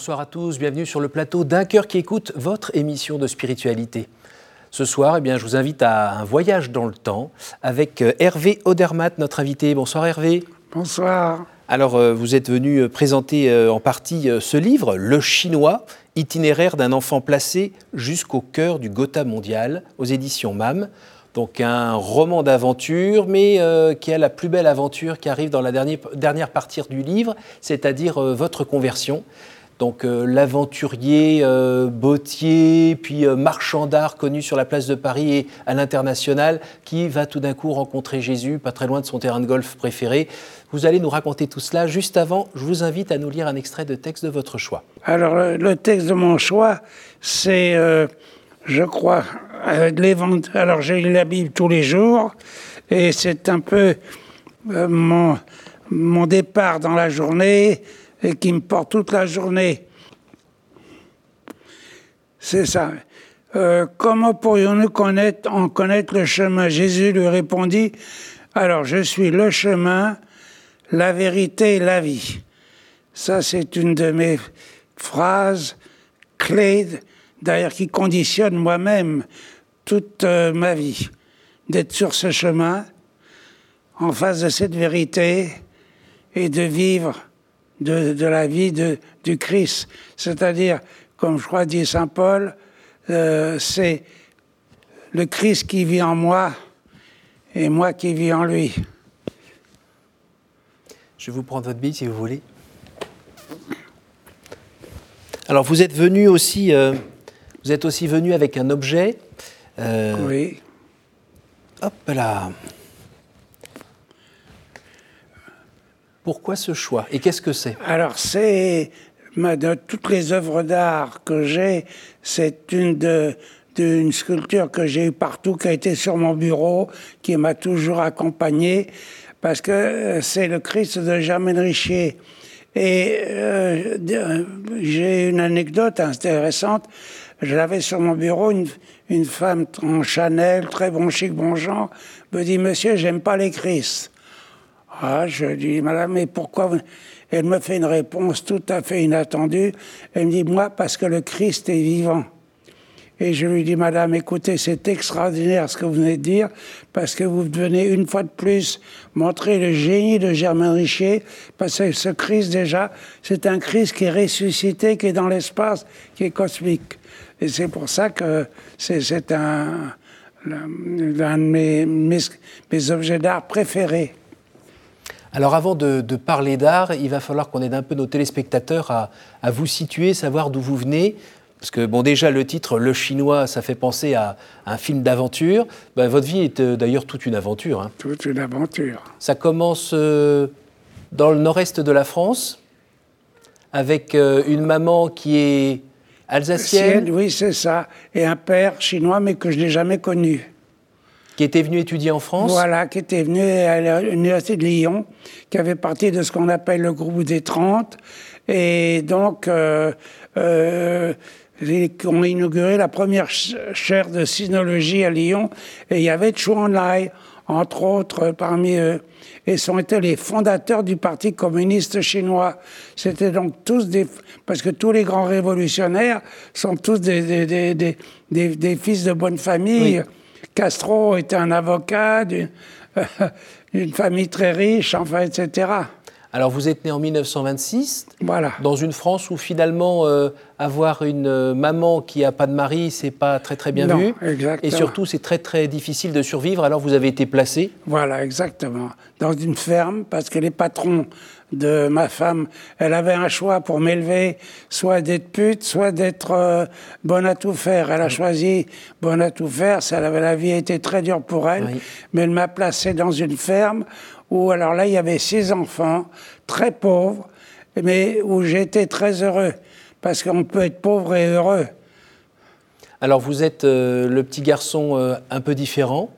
Bonsoir à tous, bienvenue sur le plateau d'un cœur qui écoute votre émission de spiritualité. Ce soir, eh bien, je vous invite à un voyage dans le temps avec euh, Hervé Odermatt, notre invité. Bonsoir Hervé. Bonsoir. Alors, euh, vous êtes venu euh, présenter en partie ce livre, Le Chinois, itinéraire d'un enfant placé jusqu'au cœur du Gotha mondial, aux éditions MAM. Donc un roman d'aventure, mais qui a la plus belle aventure qui arrive dans la dernière, dernière partie du livre, c'est-à-dire votre conversion. Donc euh, l'aventurier, euh, bottier, puis euh, marchand d'art connu sur la place de Paris et à l'international, qui va tout d'un coup rencontrer Jésus, pas très loin de son terrain de golf préféré. Vous allez nous raconter tout cela. Juste avant, je vous invite à nous lire un extrait de texte de votre choix. Alors le texte de mon choix, c'est, je crois. Alors j'ai la Bible tous les jours, et c'est un peu mon, mon départ dans la journée et qui me porte toute la journée. C'est ça. Euh, comment pourrions-nous connaître, en connaître le chemin? Jésus lui répondit, alors je suis le chemin, la vérité et la vie. Ça, c'est une de mes phrases clés, d'ailleurs, qui conditionne moi-même toute euh, ma vie. D'être sur ce chemin, en face de cette vérité, et de vivre de, la vie de, du Christ. C'est-à-dire, comme je crois dit Saint Paul, euh, c'est le Christ qui vit en moi et moi qui vis en lui. Je vais vous prendre votre bille si vous voulez. Alors vous êtes venu aussi, euh, vous êtes aussi venu avec un objet. Euh, oui. Hop là. Pourquoi ce choix? Et qu'est-ce que c'est? Alors, c'est de toutes les œuvres d'art que j'ai, c'est une d'une sculpture que j'ai eue partout, qui a été sur mon bureau, qui m'a toujours accompagné, parce que euh, c'est le Christ de Germaine Richier. Et euh, j'ai une anecdote intéressante. J'avais sur mon bureau une, une femme en Chanel, très bon chic, bon genre, me dit Monsieur, j'aime pas les Christ. Ah, je dis, madame, mais pourquoi Elle me fait une réponse tout à fait inattendue. Elle me dit, moi, parce que le Christ est vivant. Et je lui dis, madame, écoutez, c'est extraordinaire ce que vous venez de dire, parce que vous venez une fois de plus montrer le génie de Germain Richier, parce que ce Christ, déjà, c'est un Christ qui est ressuscité, qui est dans l'espace, qui est cosmique. Et c'est pour ça que c'est un, un de mes objets d'art préférés. Alors avant de, parler d'art, il va falloir qu'on aide un peu nos téléspectateurs à, vous situer, savoir d'où vous venez. Parce que bon, déjà le titre Le Chinois, ça fait penser à un film d'aventure. Ben, votre vie est euh, d'ailleurs toute une aventure. Hein. Toute une aventure. Ça commence euh, dans le nord-est de la France, avec euh, une maman qui est alsacienne. Oui, c'est ça. Et un père chinois, mais que je n'ai jamais connu qui était venu étudier en France Voilà, qui était venu à l'Université de Lyon, qui avait parti de ce qu'on appelle le groupe des 30. Et donc, euh, euh, on a inauguré la première chaire de sinologie à Lyon, et il y avait Chou Enlai, entre autres, parmi eux. Et sont été les fondateurs du Parti communiste chinois. C'était donc tous des... Parce que tous les grands révolutionnaires sont tous des, des, des, des fils de bonne famille. Castro était un avocat d'une famille très riche, enfin, etc. Alors vous êtes né en 1926, voilà. dans une France où finalement euh, avoir une euh, maman qui n'a pas de mari, c'est pas très très bien vu. Exactement. Et surtout, c'est très très difficile de survivre. Alors vous avez été placé. Voilà, exactement, dans une ferme parce que les patrons de ma femme, elle avait un choix pour m'élever, soit d'être pute, soit d'être euh, bonne à tout faire. Elle a choisi bonne à tout faire. Ça, la vie a été très dure pour elle, mais elle m'a placé dans une ferme où, alors là, il y avait six enfants, très pauvres, mais où j'étais très heureux, parce qu'on peut être pauvre et heureux. Alors vous êtes euh, le petit garçon euh, un peu différent,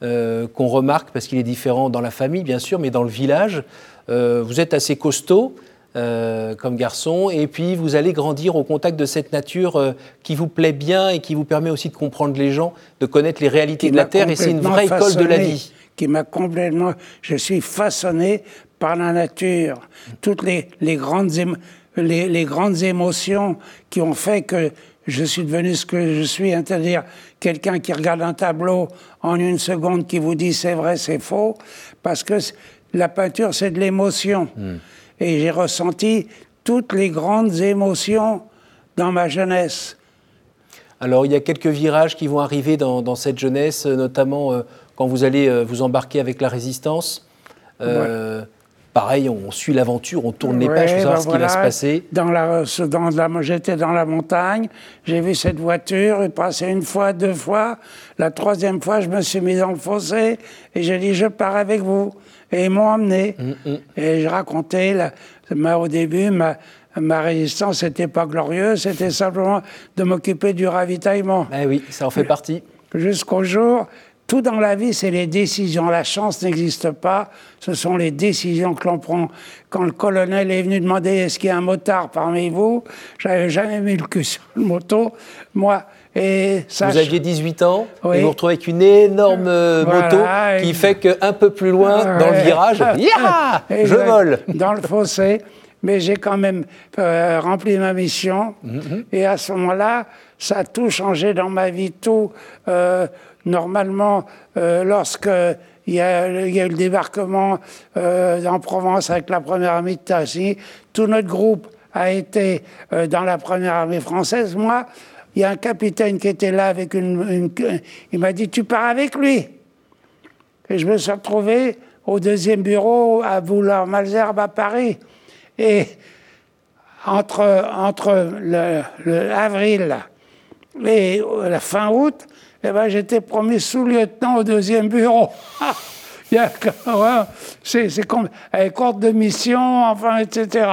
qu'on remarque parce qu'il est différent dans la famille, bien sûr, mais dans le village. Euh, vous êtes assez costaud euh, comme garçon, et puis vous allez grandir au contact de cette nature euh, qui vous plaît bien et qui vous permet aussi de comprendre les gens, de connaître les réalités de la Terre, et c'est une vraie école de la vie. Qui m'a complètement. Je suis façonné par la nature, toutes les, les grandes, les, les, grandes émotions qui ont fait que je suis devenu ce que je suis, c'est-à-dire quelqu'un qui regarde un tableau en une seconde qui vous dit c'est vrai, c'est faux, parce que la peinture, c'est de l'émotion. Hmm. Et j'ai ressenti toutes les grandes émotions dans ma jeunesse. Alors, il y a quelques virages qui vont arriver dans, cette jeunesse, notamment euh, quand vous allez euh, vous embarquer avec la résistance. Euh, pareil, on suit l'aventure, on tourne les pages pour savoir ben ce qui va se passer. Dans la, dans la, J'étais dans la montagne, j'ai vu cette voiture, il passait une fois, deux fois. La troisième fois, je me suis mis dans le fossé et j'ai dit, je pars avec vous. Et ils m'ont emmené. Mm, mm. Et je racontais, la, au début, ma, ma résistance n'était pas glorieuse, c'était simplement de m'occuper du ravitaillement. Eh oui, ça en fait partie. Jusqu'au jour tout dans la vie, c'est les décisions. La chance n'existe pas. Ce sont les décisions que l'on prend. Quand le colonel est venu demander est-ce qu'il y a un motard parmi vous, j'avais jamais mis le cul sur le moto. Moi, et ça, vous aviez 18 ans et vous vous retrouvez avec une énorme euh, moto qui fait qu'un peu plus loin, dans le virage, je vole. Dans le fossé. Mais j'ai quand même euh, rempli ma mission. Mm-hmm. Et à ce moment-là, ça a tout changé dans ma vie. Tout. Euh, normalement, euh, lorsque il y, a, eu le débarquement euh, en Provence avec la première armée de Tassi, tout notre groupe a été euh, dans la première armée française. Moi, il y a un capitaine qui était là avec une... il m'a dit, tu pars avec lui. Et je me suis retrouvé au deuxième bureau à Boulard-Malzerbe à Paris. Et entre, entre avril et la fin août, eh ben, j'étais promis sous-lieutenant au deuxième bureau. c'est comme avec ordre de mission, enfin, etc.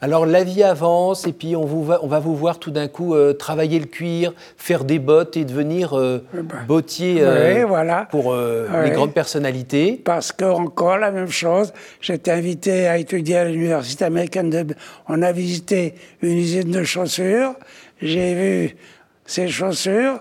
Alors la vie avance et puis on, vous va, on va vous voir tout d'un coup euh, travailler le cuir, faire des bottes et devenir euh, eh ben, bottier euh, voilà. pour les grandes personnalités. Parce que encore la même chose, j'étais invité à étudier à l'université américaine de... On a visité une usine de chaussures, j'ai vu ces chaussures,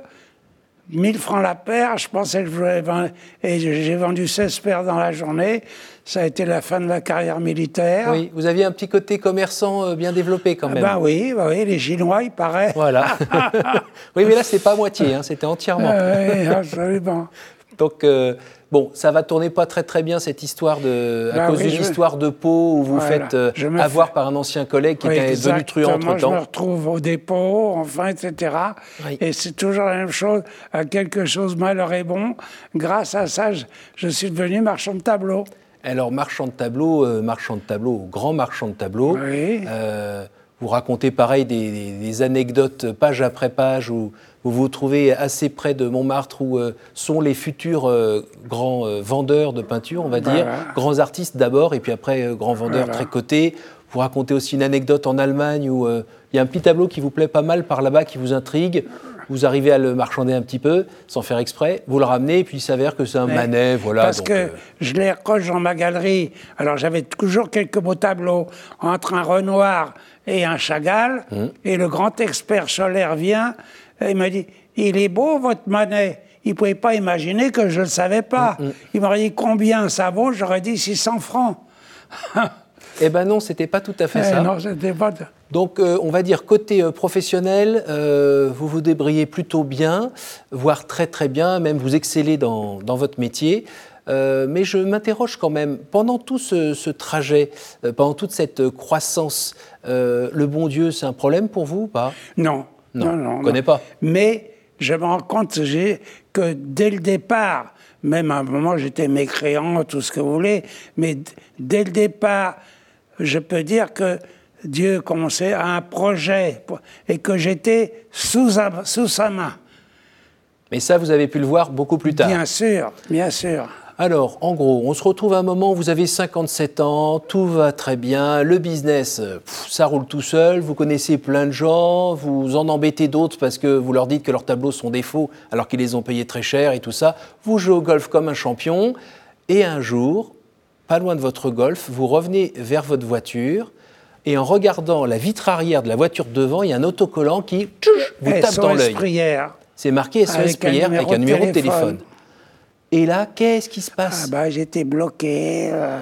1000 francs la paire, je pensais que je voulais vendre, et j'ai vendu 16 paires dans la journée. Ça a été la fin de la carrière militaire. Oui, vous aviez un petit côté commerçant euh, bien développé quand même. Ben oui, bah oui, les Chinois, il paraît. Voilà. oui, mais là, c'est pas moitié, hein, c'était entièrement. oui, absolument. Donc, euh, Bon, ça va tourner pas très très bien cette histoire de à bah cause d'une histoire de peau où vous faites euh, avoir par un ancien collègue qui était devenu truand entre temps. Je me retrouve au dépôt, enfin, etc. Et c'est toujours la même chose. À quelque chose malheur et bon. Grâce à ça, je, suis devenu marchand de tableaux. Alors marchand de tableaux, euh, marchand de tableaux, grand marchand de tableaux. Euh, vous racontez pareil des, des, anecdotes page après page où vous vous trouvez assez près de Montmartre où euh, sont les futurs euh, grands euh, vendeurs de peinture, on va dire, grands artistes d'abord et puis après grands vendeurs très cotés. Vous racontez aussi une anecdote en Allemagne où il y a un petit tableau qui vous plaît pas mal par là-bas, qui vous intrigue. Vous arrivez à le marchander un petit peu, sans faire exprès, vous le ramenez, et puis il s'avère que c'est un Manet, voilà. Parce que je les recroche dans ma galerie. Alors j'avais toujours quelques beaux tableaux entre un Renoir et un Chagall, hum. et le grand expert Scholler vient il m'a dit, il est beau votre Manet. Il ne pouvait pas imaginer que je ne le savais pas. Mm, mm. Il m'aurait dit combien ça vaut, j'aurais dit 600 francs. eh ben non, c'était pas tout à fait eh ça. Non, pas. Donc, euh, on va dire côté euh, professionnel, euh, vous vous débrouillez plutôt bien, voire très très bien, même vous excellez dans, votre métier. mais je m'interroge quand même, pendant tout ce, ce trajet, pendant toute cette croissance, le bon Dieu, c'est un problème pour vous ou pas? Non, non, non, ne connais pas. Mais je me rends compte que dès le départ, même à un moment j'étais mécréant, tout ce que vous voulez, mais dès le départ, je peux dire que Dieu commençait à un projet et que j'étais sous, sous sa main. Mais ça, vous avez pu le voir beaucoup plus tard. Bien sûr, bien sûr. Alors, en gros, on se retrouve à un moment où vous avez 57 ans, tout va très bien, le business, ça roule tout seul, vous connaissez plein de gens, vous en embêtez d'autres parce que vous leur dites que leurs tableaux sont des faux alors qu'ils les ont payés très cher et tout ça. Vous jouez au golf comme un champion et un jour, pas loin de votre golf, vous revenez vers votre voiture et en regardant la vitre arrière de la voiture devant, il y a un autocollant qui vous tape dans l'œil. Prière. C'est marqué SOS Prière avec un numéro de téléphone. Et là, qu'est-ce qui se passe ah bah, J'étais bloqué. euh,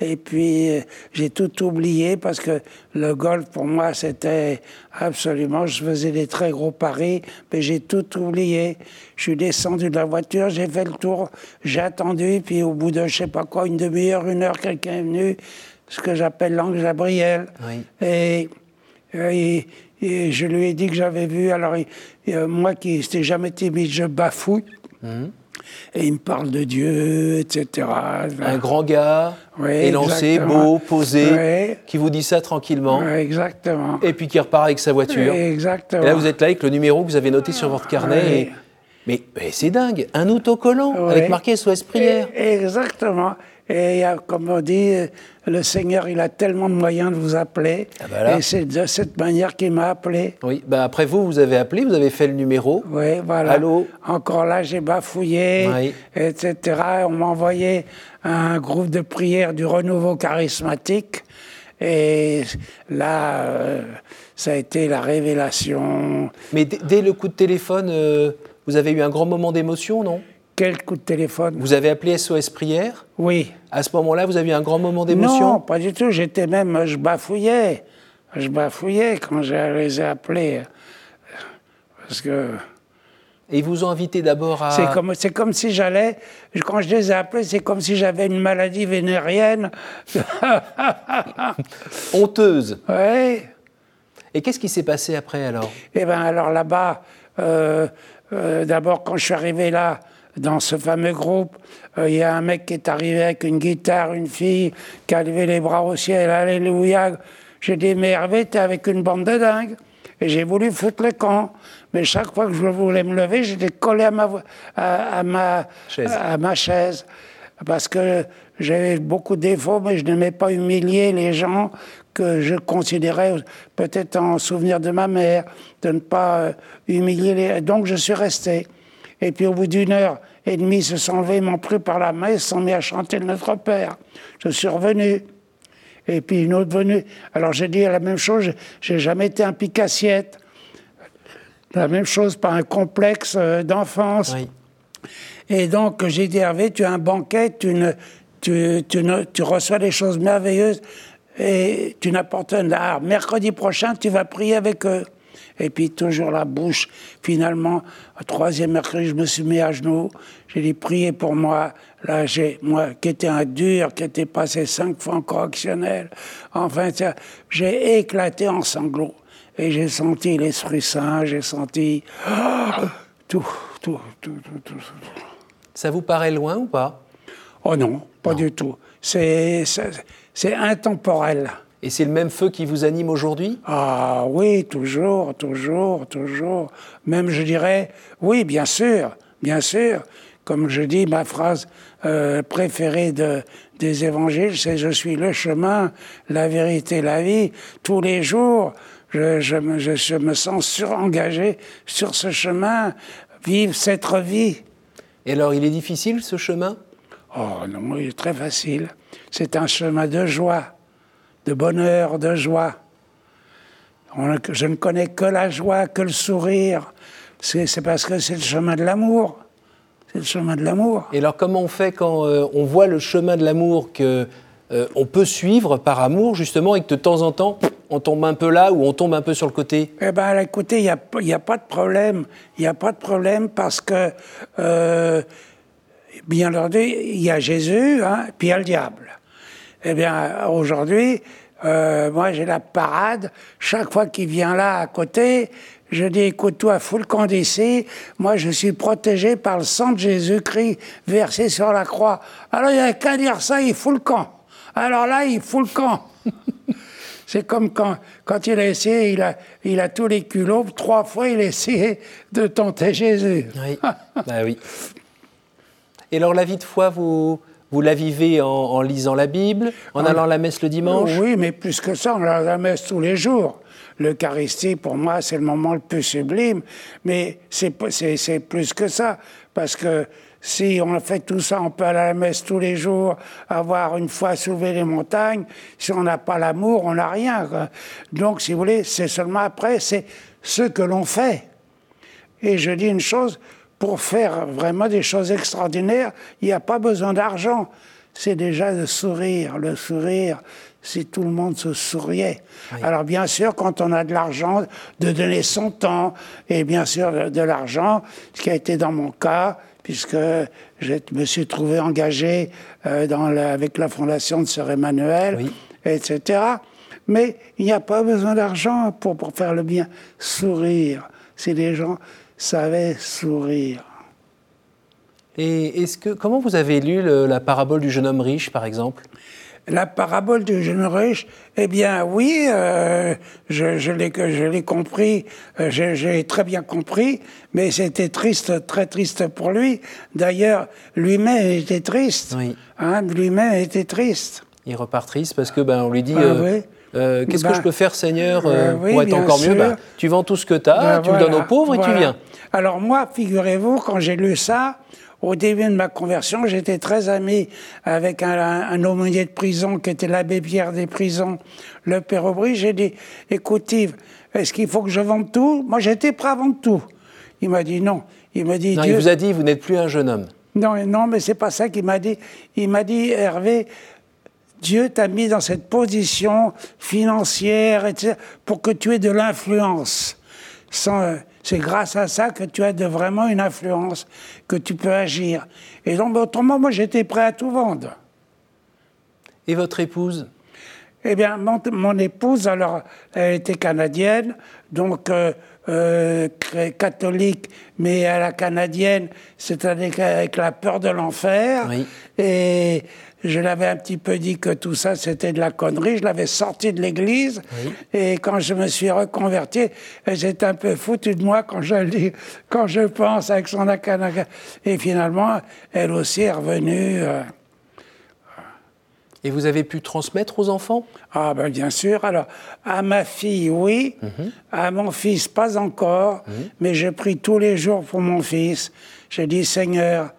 et puis, euh, j'ai tout oublié parce que le golf, pour moi, c'était absolument. Je faisais des très gros paris, mais j'ai tout oublié. Je suis descendu de la voiture, j'ai fait le tour, j'ai attendu. Puis, au bout de, je sais pas quoi, une demi-heure, une heure, quelqu'un est venu, ce que j'appelle l'ange Gabriel. Oui. Et, et- et je lui ai dit que j'avais vu. Alors, et, euh, moi qui n'étais jamais timide, je bafouille. Et il me parle de Dieu, etc. Un grand gars, élancé, exactement. beau, posé, qui vous dit ça tranquillement, Ouais, exactement. et puis qui repart avec sa voiture. Exactement. Et là, vous êtes là avec le numéro que vous avez noté sur votre carnet. Et- Mais, mais c'est dingue, un autocollant Ouais. avec marqué SOS Prière. Exactement. Et comme on dit, le Seigneur, il a tellement de moyens de vous appeler. Ah bah. Et c'est de cette manière qu'il m'a appelé. Oui, bah après vous, vous avez appelé, vous avez fait le numéro. Oui, voilà. Allô Encore là, j'ai bafouillé, Oui. etc. On m'a envoyé un groupe de prière du renouveau charismatique. Et là, euh, ça a été la révélation. Mais dès le coup de téléphone, euh, vous avez eu un grand moment d'émotion, non? Quel coup de téléphone? Vous avez appelé SOS Prière? Oui. À ce moment-là, vous avez eu un grand moment d'émotion? Non, pas du tout. J'étais même, je bafouillais. Je bafouillais quand je les ai appelés. Parce que Et ils vous ont invité d'abord à... c'est comme, c'est comme si j'allais, quand je les ai appelés, c'est comme si j'avais une maladie vénérienne. honteuse. oui. Et qu'est-ce qui s'est passé après alors? Et bien alors là-bas, euh, euh, d'abord quand je suis arrivé là, dans ce fameux groupe, euh, il y a un mec qui est arrivé avec une guitare, une fille qui a levé les bras au ciel, Alléluia. J'ai dit, mais Hervé, t'es avec une bande de dingues. Et j'ai voulu foutre le camp. Mais chaque fois que je voulais me lever, j'étais collé à ma, à, à ma, Chaise. à ma chaise. Parce que j'avais beaucoup de défauts, mais je n'aimais pas humilier les gens que je considérais peut-être en souvenir de ma mère, de ne pas euh, humilier les... Donc je suis resté. Et puis au bout d'une heure et demie, ils se sont levés, ils m'ont pris par la main, ils se sont mis à chanter le Notre Père. Je suis revenu. Et puis une autre venue. Alors j'ai dit la même chose, j'ai- jamais été un pique-assiette. La même chose, pas un complexe euh, d'enfance. Oui. Et donc, j'ai dit, Hervé, tu as un banquet, tu, ne- tu, tu ne- tu reçois des choses merveilleuses et tu n'apportes un art. Mercredi prochain, tu vas prier avec eux. Et puis, toujours la bouche. Finalement, au troisième mercredi, je me suis mis à genoux. J'ai dit, priez pour moi. Là, j'ai, moi, qui était un dur, qui était passé cinq fois en correctionnel. Enfin, j'ai éclaté en sanglots. Et j'ai senti l'Esprit Saint, j'ai senti ah, tout, tout, tout, tout, tout, tout. Ça vous paraît loin ou pas? Oh non, pas du tout. C'est, c'est, intemporel. Et c'est le même feu qui vous anime aujourd'hui? Ah oui, toujours, toujours, toujours. Même je dirais, oui, bien sûr, bien sûr. Comme je dis, ma phrase euh, préférée de, des évangiles, c'est Je suis le chemin, la vérité, la vie. Tous les jours, je, je, me, je, je me sens surengagé sur ce chemin, vivre cette vie. Et alors, il est difficile ce chemin? Oh non, il est très facile. C'est un chemin de joie, de bonheur, de joie. On- je ne connais que la joie, que le sourire. C'est parce que c'est le chemin de l'amour. C'est le chemin de l'amour. Et alors, comment on fait quand euh, on voit le chemin de l'amour que euh, on peut suivre par amour, justement, et que de temps en temps, on tombe un peu là ou on tombe un peu sur le côté? Eh bien, écoutez, il n'y a, il y a pas de problème. Il n'y a pas de problème parce que, euh, bien entendu, il y a Jésus, hein, puis il y a le diable. Eh bien, aujourd'hui, euh, moi, j'ai la parade. Chaque fois qu'il vient là à côté, je dis, écoute-toi, fous le camp d'ici. Moi, je suis protégé par le sang de Jésus-Christ versé sur la croix. Alors, il n'y a qu'à dire ça, il fout le camp. Alors là, il fout le camp. C'est comme quand, quand il a essayé, il a, il a tous les culots, trois fois il a essayé de tenter Jésus. Oui. bah oui. Et alors, la vie de foi, vous, vous la vivez en, en lisant la Bible, en allant à la messe le dimanche? Oui, mais plus que ça, on a la messe tous les jours. L'Eucharistie, pour moi, c'est le moment le plus sublime, mais c'est plus que ça, parce que si on fait tout ça, on peut aller à la messe tous les jours, avoir une foi soulever les montagnes. Si on n'a pas l'amour, on n'a rien. quoi. Donc, si vous voulez, c'est seulement après, c'est ce que l'on fait. Et je dis une chose, pour faire vraiment des choses extraordinaires, il n'y a pas besoin d'argent. C'est déjà le sourire. Le sourire, si tout le monde se souriait. Alors bien sûr, quand on a de l'argent, de donner son temps, et bien sûr de l'argent, ce qui a été dans mon cas, puisque je me suis trouvé engagé euh, dans avec la fondation de Sœur Emmanuel, etc. Mais il n'y a pas besoin d'argent pour, pour faire le bien. Sourire, si les gens savaient sourire. Et est-ce que comment vous avez lu la parabole du jeune homme riche, par exemple? La parabole du jeune riche, eh bien oui, euh, je, je l'ai compris, euh, j'ai très bien compris, mais c'était triste, très triste pour lui. D'ailleurs, lui-même était triste. Oui. Hein, lui-même était triste. Il repart triste parce que ben on lui dit. Ah euh, qu'est-ce que bah, je peux faire, Seigneur, pour être encore mieux? bah, Tu vends tout ce que tu as, bah, tu le donnes aux pauvres et tu viens. Alors moi, figurez-vous, quand j'ai lu ça, au début de ma conversion, j'étais très ami avec un, un, aumônier de prison qui était l'abbé Pierre des prisons, le père Aubry. J'ai dit, écoute Yves, est-ce qu'il faut que je vende tout? Moi, j'étais prêt à vendre tout. Il m'a dit non. Il m'a dit. Non, il vous a dit, vous n'êtes plus un jeune homme. Non, non, mais c'est pas ça qu'il m'a dit. Il m'a dit, Hervé, Dieu t'a mis dans cette position financière, etc., pour que tu aies de l'influence. Sans, c'est grâce à ça que tu as de vraiment une influence, que tu peux agir. Et donc, autrement, moi, j'étais prêt à tout vendre. Et votre épouse? Eh bien, mon, épouse, alors, elle était canadienne, donc euh, euh, catholique, mais à la canadienne, c'est-à-dire avec la peur de l'enfer. Oui. Et je l'avais un petit peu dit que tout ça c'était de la connerie, je l'avais sorti de l'église, et quand je me suis reconverti, j'étais un peu foutu de moi quand je dis, quand je pense avec son akanaga. Et finalement, elle aussi est revenue. Euh, et vous avez pu transmettre aux enfants? Ah ben bien sûr. Alors à ma fille, oui. Mhm. À mon fils, pas encore. Mhm. Mais je prie tous les jours pour mon fils. Je dis Seigneur,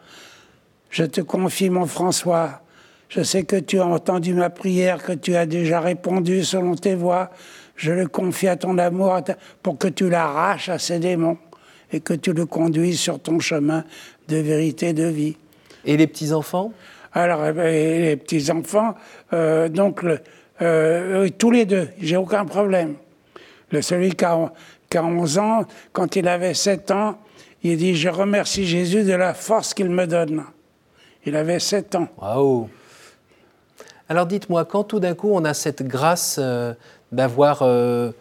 je te confie mon François. Je sais que tu as entendu ma prière, que tu as déjà répondu selon tes voix. Je le confie à ton amour pour que tu l'arraches à ses démons et que tu le conduises sur ton chemin de vérité, de vie. Et les petits-enfants? Alors, eh ben, les petits-enfants, euh, donc, euh, tous les deux, j'ai aucun problème. Le, celui qui a, qui a 11 ans, quand il avait 7 ans, il dit Je remercie Jésus de la force qu'il me donne. Il avait 7 ans. Waouh alors dites-moi, quand tout d'un coup on a cette grâce euh, d'avoir euh,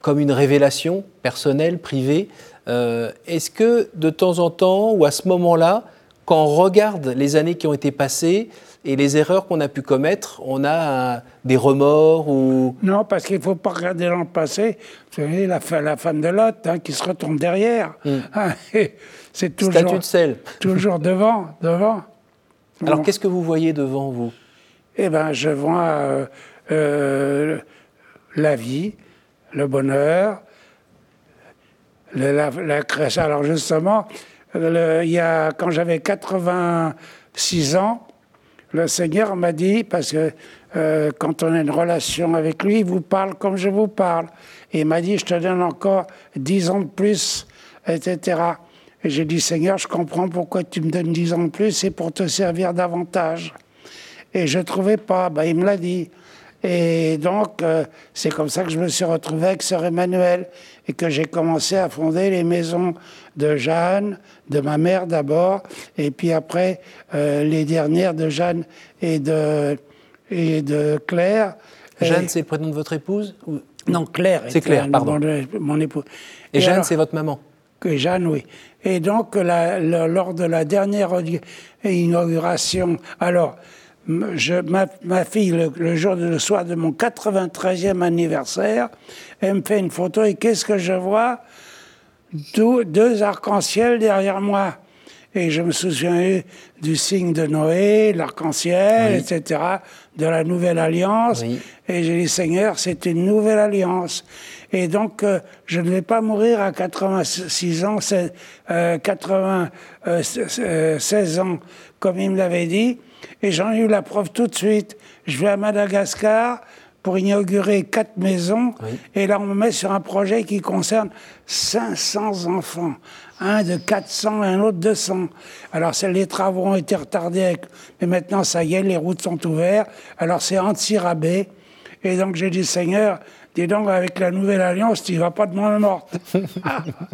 comme une révélation personnelle, privée, euh, est-ce que de temps en temps ou à ce moment-là, quand on regarde les années qui ont été passées et les erreurs qu'on a pu commettre, on a des remords ou... Non, parce qu'il ne faut pas regarder dans le passé. Vous savez, la, la femme de Lot hein, qui se retourne derrière. Hmm. Hein, c'est toujours... Statue de sel. toujours devant, devant. Alors qu'est-ce que vous voyez devant vous? Eh ben, je vois euh, euh, la vie, le bonheur, la, création. Alors justement, il y a, quand j'avais 86 ans, le Seigneur m'a dit, parce que euh, quand on a une relation avec lui, il vous parle comme je vous parle. Et il m'a dit, je te donne encore 10 ans de plus, etc. Et j'ai dit, Seigneur, je comprends pourquoi tu me donnes 10 ans de plus, c'est pour te servir davantage. Et je ne trouvais pas. Ben, il me l'a dit. Et donc, euh, c'est comme ça que je me suis retrouvé avec Sœur Emmanuel et que j'ai commencé à fonder les maisons de Jeanne, de ma mère d'abord, et puis après euh, les dernières de Jeanne et de, et de Claire. Jeanne, c'est le prénom de votre épouse Non, Claire. C'est Claire, pardon. Mon, épouse. Et, Jeanne, c'est votre maman que Jeanne, oui. Et donc, la, lors de la dernière inauguration, alors, je, ma, fille, le, jour, le soir de mon 93e anniversaire, elle me fait une photo et qu'est-ce que je vois? Deux, deux arcs-en-ciel derrière moi. Et je me souviens du signe de Noé, l'arc-en-ciel, etc., de la nouvelle alliance. Et j'ai dit, Seigneur, c'est une nouvelle alliance. Et donc, euh, je ne vais pas mourir à 86 ans, euh, 96 ans, comme il me l'avait dit. Et j'en ai eu la preuve tout de suite. Je vais à Madagascar, pour inaugurer quatre maisons. Et là, on me met sur un projet qui concerne 500 enfants. Un de 400 et un autre de 200. Alors, les travaux ont été retardés, mais maintenant, ça y est, les routes sont ouvertes. Alors, c'est anti-rabais. Et donc, j'ai dit, Seigneur, dis donc, avec la nouvelle alliance, tu ne vas pas de moins morte.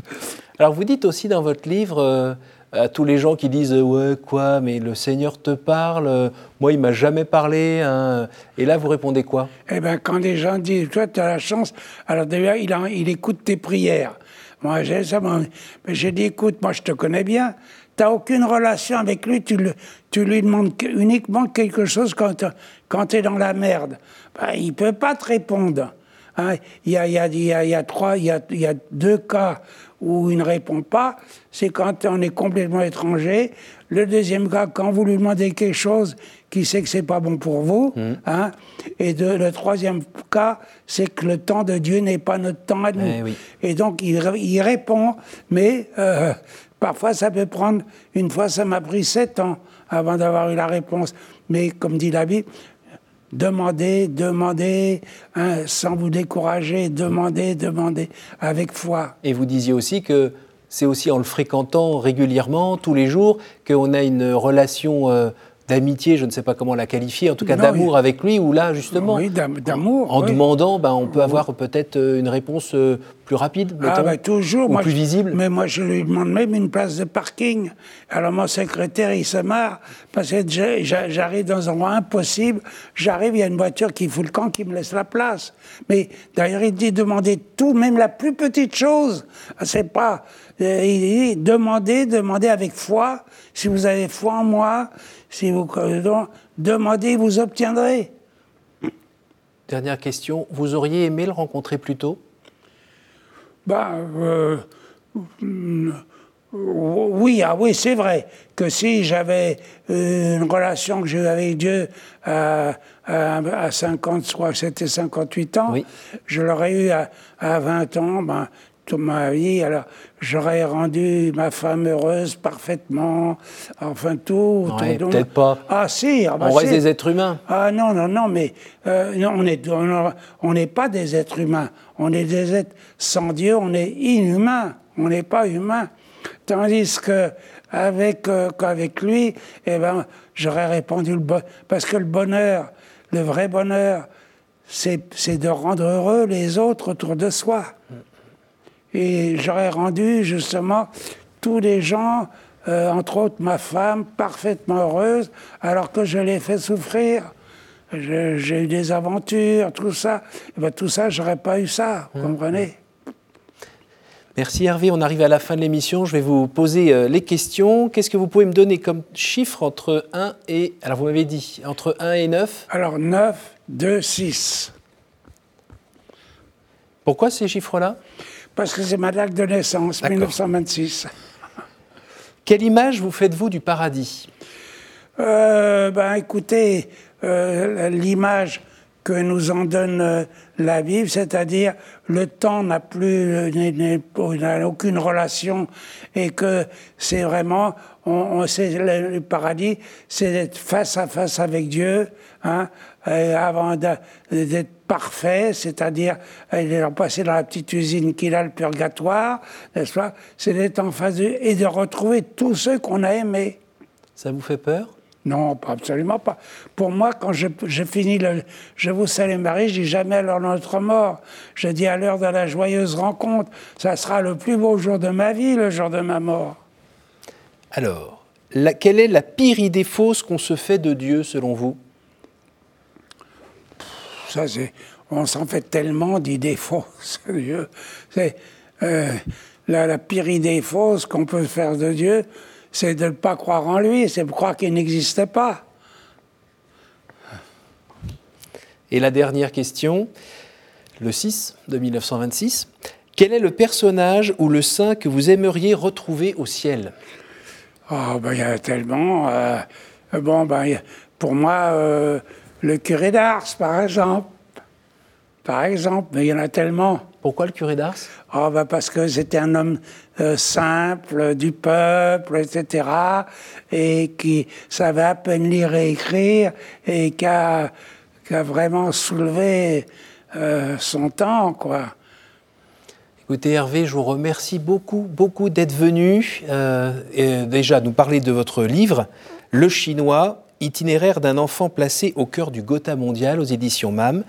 Alors, vous dites aussi dans votre livre... Euh, à tous les gens qui disent ouais quoi mais le Seigneur te parle moi il m'a jamais parlé hein. et là vous répondez quoi? Eh ben quand les gens disent toi tu as la chance alors déjà il, il écoute tes prières moi j'ai ça j'ai dit écoute moi je te connais bien tu n'as aucune relation avec lui, tu, lui demandes uniquement quelque chose quand, quand tu es dans la merde. Ben, il peut pas te répondre. Il, y a, trois, il y a deux cas où il ne répond pas, c'est quand on est complètement étranger. Le deuxième cas, quand vous lui demandez quelque chose qui sait que c'est pas bon pour vous. Mmh. Hein. Et de, le troisième cas, c'est que le temps de Dieu n'est pas notre temps à nous. Eh Et donc, il, il répond, mais euh, parfois ça peut prendre, une fois ça m'a pris sept ans avant d'avoir eu la réponse. Mais comme dit la Bible, Demandez, demandez, hein, sans vous décourager, demandez, demandez, avec foi. Et vous disiez aussi que c'est aussi en le fréquentant régulièrement, tous les jours, qu'on a une relation euh, d'amitié, je ne sais pas comment la qualifier, en tout cas d'amour avec lui, ou là, justement, oui, d'amour, en, demandant, ben, on peut avoir peut-être euh, une réponse euh, plus rapide, ah, ben, toujours, ou plus visible. Mais moi, je lui demande même une place de parking. Alors mon secrétaire, il se marre, parce que j'arrive dans un endroit impossible, j'arrive, il y a une voiture qui fout le camp, qui me laisse la place. Mais d'ailleurs, il dit demandez tout, même la plus petite chose. Ah, c'est pas... Euh, il dit demandez, demandez avec foi. Si vous avez foi en moi, si vous donc, demandez, vous obtiendrez. Dernière question. Vous auriez aimé le rencontrer plus tôt? Ben, euh, oui, ah oui, c'est vrai que si j'avais une relation que j'ai eue avec Dieu à, à, 50, je crois que c'était 58 ans, je l'aurais eu à, à, 20 ans, ben, toute ma vie. Alors, j'aurais rendu ma femme heureuse parfaitement. Enfin, tout. peut-être pas. Ah, si. Ah, bah, on reste des êtres humains. Ah, non, non, non, mais euh, on n'est on, n'est pas des êtres humains. On est des êtres sans Dieu, on est inhumains. On n'est pas humains. Tandis que avec, euh, qu'avec lui, eh ben, j'aurais répondu le bon... Parce que le bonheur, le vrai bonheur, c'est de rendre heureux les autres autour de soi. Et j'aurais rendu justement tous les gens, euh, entre autres ma femme, parfaitement heureuse, alors que je l'ai fait souffrir. J'ai eu des aventures, tout ça. Et ben, tout ça, j'aurais pas eu ça, vous mmh. comprenez? Merci Hervé, on arrive à la fin de l'émission. Je vais vous poser euh, les questions. Qu'est-ce que vous pouvez me donner comme chiffre entre 1 et... Alors vous m'avez dit, entre 1 et 9 Alors 9, 2, 6. Pourquoi ces chiffres-là? Parce que c'est ma date de naissance, 1926. Quelle image vous faites-vous du paradis? Euh, ben, Écoutez, euh, l'image que nous en donne euh, la Bible, c'est-à-dire le temps n'a plus, n'a aucune relation et que c'est vraiment, on, le, le, paradis, c'est d'être face à face avec Dieu, hein, avant d'être parfait, c'est-à-dire il est passé dans la petite usine qu'il a, le purgatoire, n'est-ce pas? C'est d'être en face de, et de retrouver tous ceux qu'on a aimés. Ça vous fait peur? Non, pas, absolument pas. Pour moi, quand je, finis le Je vous salue Marie, je dis jamais à l'heure de notre mort. Je dis à l'heure de la joyeuse rencontre. Ça sera le plus beau jour de ma vie, le jour de ma mort. Alors, quelle est la pire idée fausse qu'on se fait de Dieu, selon vous? Ça, c'est, on s'en fait tellement d'idées fausses. Dieu. C'est euh, la, la, pire idée fausse qu'on peut faire de Dieu, c'est de ne pas croire en lui, c'est de croire qu'il n'existait pas. Et la dernière question, le 6 de 1926. Quel est le personnage ou le saint que vous aimeriez retrouver au ciel? Oh, ben, il y a tellement. Euh, bon, ben, pour moi, euh, le curé d'Ars, par exemple. Par exemple, mais il y en a tellement. Pourquoi le curé d'Ars? Oh, bah Parce que c'était un homme euh, simple, du peuple, etc., et qui savait à peine lire et écrire, et qui a, qui a vraiment soulevé euh, son temps, quoi. Écoutez Hervé, je vous remercie beaucoup, beaucoup d'être venu. Euh, et déjà, nous parler de votre livre, Le Chinois, itinéraire d'un enfant placé au cœur du Gotha mondial aux éditions MAM.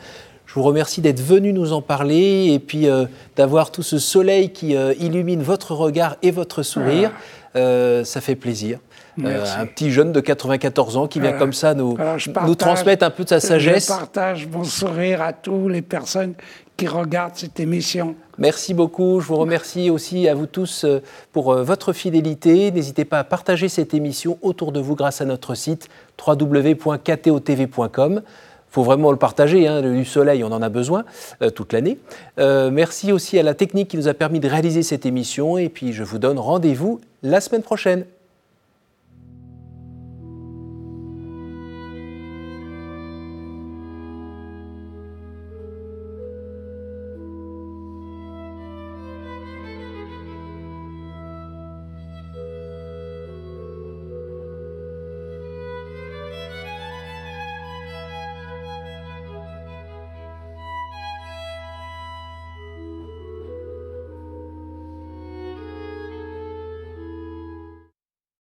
Je vous remercie d'être venu nous en parler et puis euh, d'avoir tout ce soleil qui illumine votre regard et votre sourire. Ah. ça fait plaisir. Euh, un petit jeune de 94 ans qui vient comme ça nous, nous transmettre un peu de sa sagesse. Je partage mon sourire à toutes les personnes qui regardent cette émission. Merci beaucoup. Je vous remercie aussi à vous tous euh, pour euh, votre fidélité. N'hésitez pas à partager cette émission autour de vous grâce à notre site www.ktotv.com. Il faut vraiment le partager, hein, du soleil, on en a besoin toute l'année. merci aussi à la technique qui nous a permis de réaliser cette émission et puis je vous donne rendez-vous la semaine prochaine.